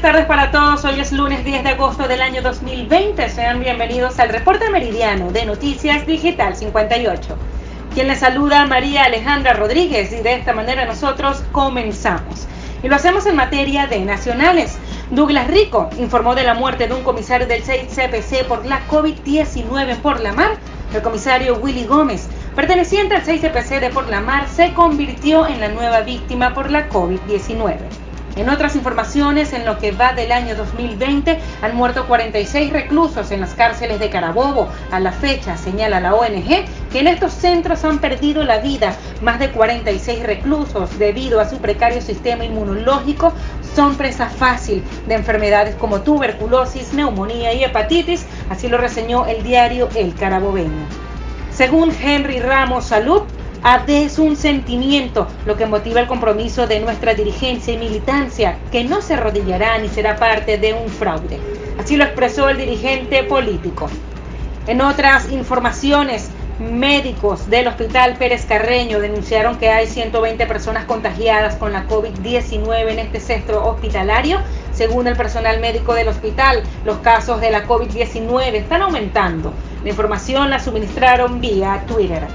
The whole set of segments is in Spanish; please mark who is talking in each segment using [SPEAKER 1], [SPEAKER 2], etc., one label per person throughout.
[SPEAKER 1] tardes para todos. Hoy es lunes 10 de agosto del año 2020. Sean bienvenidos al reporte meridiano de Noticias Digital 58. Quien les saluda María Alejandra Rodríguez y de esta manera nosotros comenzamos. Y lo hacemos en materia de nacionales. Douglas Rico informó de la muerte de un comisario del 6CPC por la COVID-19 por la mar. El comisario Willy Gómez, perteneciente al 6CPC de por la mar, se convirtió en la nueva víctima por la COVID-19. En otras informaciones, en lo que va del año 2020, han muerto 46 reclusos en las cárceles de Carabobo. A la fecha, señala la ONG, que en estos centros han perdido la vida más de 46 reclusos debido a su precario sistema inmunológico. Son presa fácil de enfermedades como tuberculosis, neumonía y hepatitis, así lo reseñó el diario El Carabobeño. Según Henry Ramos Salud, es un sentimiento, lo que motiva el compromiso de nuestra dirigencia y militancia, que no se arrodillará ni será parte de un fraude. Así lo expresó el dirigente político. En otras informaciones, médicos del Hospital Pérez Carreño denunciaron que hay 120 personas contagiadas con la COVID-19 en este centro hospitalario. Según el personal médico del hospital, los casos de la COVID-19 están aumentando. La información la suministraron vía Twitter.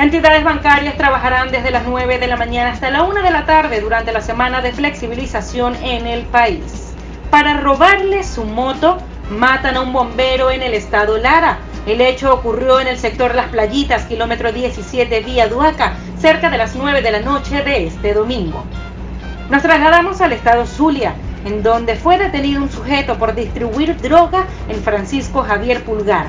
[SPEAKER 1] Entidades bancarias trabajarán desde las 9 de la mañana hasta la 1 de la tarde durante la semana de flexibilización en el país. Para robarle su moto, matan a un bombero en el estado Lara. El hecho ocurrió en el sector Las Playitas, kilómetro 17 vía Duaca, cerca de las 9 de la noche de este domingo. Nos trasladamos al estado Zulia, en donde fue detenido un sujeto por distribuir droga en Francisco Javier Pulgar.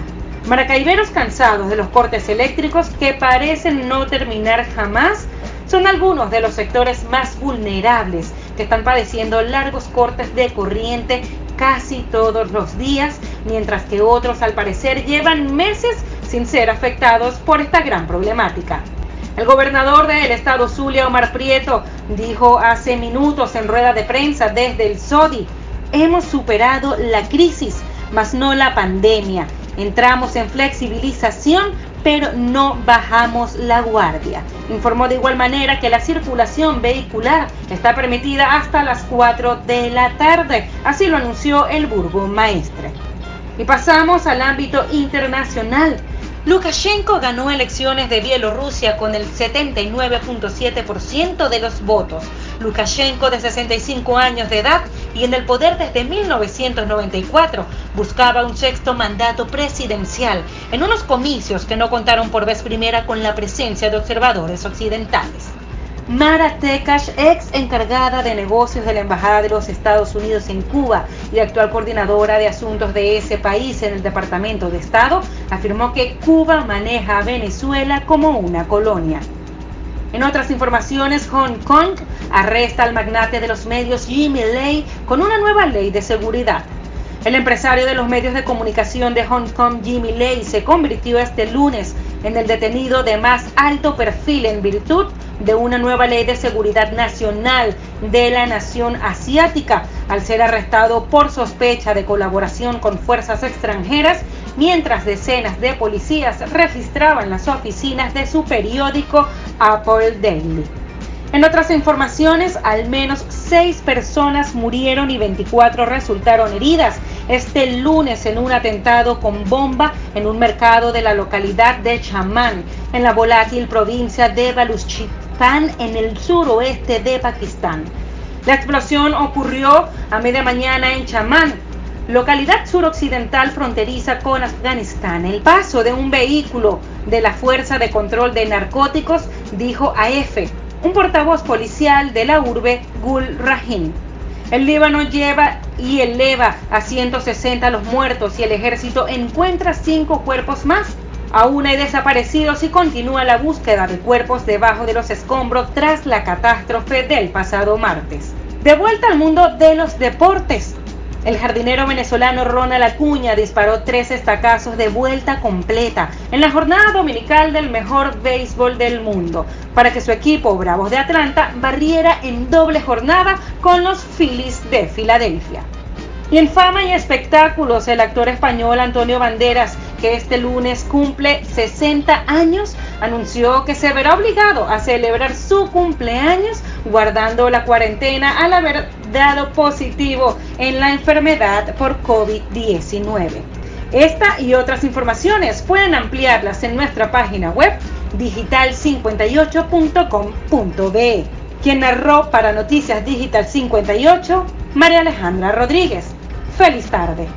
[SPEAKER 1] Maracaiberos cansados de los cortes eléctricos que parecen no terminar jamás son algunos de los sectores más vulnerables que están padeciendo largos cortes de corriente casi todos los días, mientras que otros al parecer llevan meses sin ser afectados por esta gran problemática. El gobernador del estado Zulia, Omar Prieto, dijo hace minutos en rueda de prensa desde el SODI, hemos superado la crisis, mas no la pandemia Entramos en flexibilización, pero no bajamos la guardia. Informó de igual manera que la circulación vehicular está permitida hasta las 4 de la tarde. Así lo anunció el burgomaestre. Y pasamos al ámbito internacional. Lukashenko ganó elecciones de Bielorrusia con el 79.7% de los votos. Lukashenko, de 65 años de edad y en el poder desde 1994, buscaba un sexto mandato presidencial en unos comicios que no contaron por vez primera con la presencia de observadores occidentales. Mara Tekash, ex encargada de negocios de la Embajada de los Estados Unidos en Cuba y actual coordinadora de asuntos de ese país en el Departamento de Estado, afirmó que Cuba maneja a Venezuela como una colonia. En otras informaciones, Hong Kong arresta al magnate de los medios Jimmy Lai con una nueva ley de seguridad. El empresario de los medios de comunicación de Hong Kong, Jimmy Lai, se convirtió este lunes en el detenido de más alto perfil en virtud de una nueva ley de seguridad nacional de la nación asiática al ser arrestado por sospecha de colaboración con fuerzas extranjeras mientras decenas de policías registraban las oficinas de su periódico Apple Daily. En otras informaciones, al menos seis personas murieron y 24 resultaron heridas este lunes en un atentado con bomba en un mercado de la localidad de Chamán, en la volátil provincia de Baluchistán, en el suroeste de Pakistán. La explosión ocurrió a media mañana en Chamán, localidad suroccidental fronteriza con Afganistán. El paso de un vehículo de la Fuerza de Control de Narcóticos, dijo AF, un portavoz policial de la urbe Gul Rahim. El Líbano lleva y eleva a 160 los muertos y el ejército encuentra cinco cuerpos más. Aún hay desaparecidos y continúa la búsqueda de cuerpos debajo de los escombros tras la catástrofe del pasado martes. De vuelta al mundo de los deportes. El jardinero venezolano Ronald Acuña disparó tres estacazos de vuelta completa en la jornada dominical del mejor béisbol del mundo para que su equipo Bravos de Atlanta barriera en doble jornada con los Phillies de Filadelfia. Y en fama y espectáculos, el actor español Antonio Banderas, que este lunes cumple 60 años, anunció que se verá obligado a celebrar su cumpleaños guardando la cuarentena al haber dado positivo en la enfermedad por COVID-19. Esta y otras informaciones pueden ampliarlas en nuestra página web digital58.com.be. Quien narró para Noticias Digital 58, María Alejandra Rodríguez. Feliz tarde.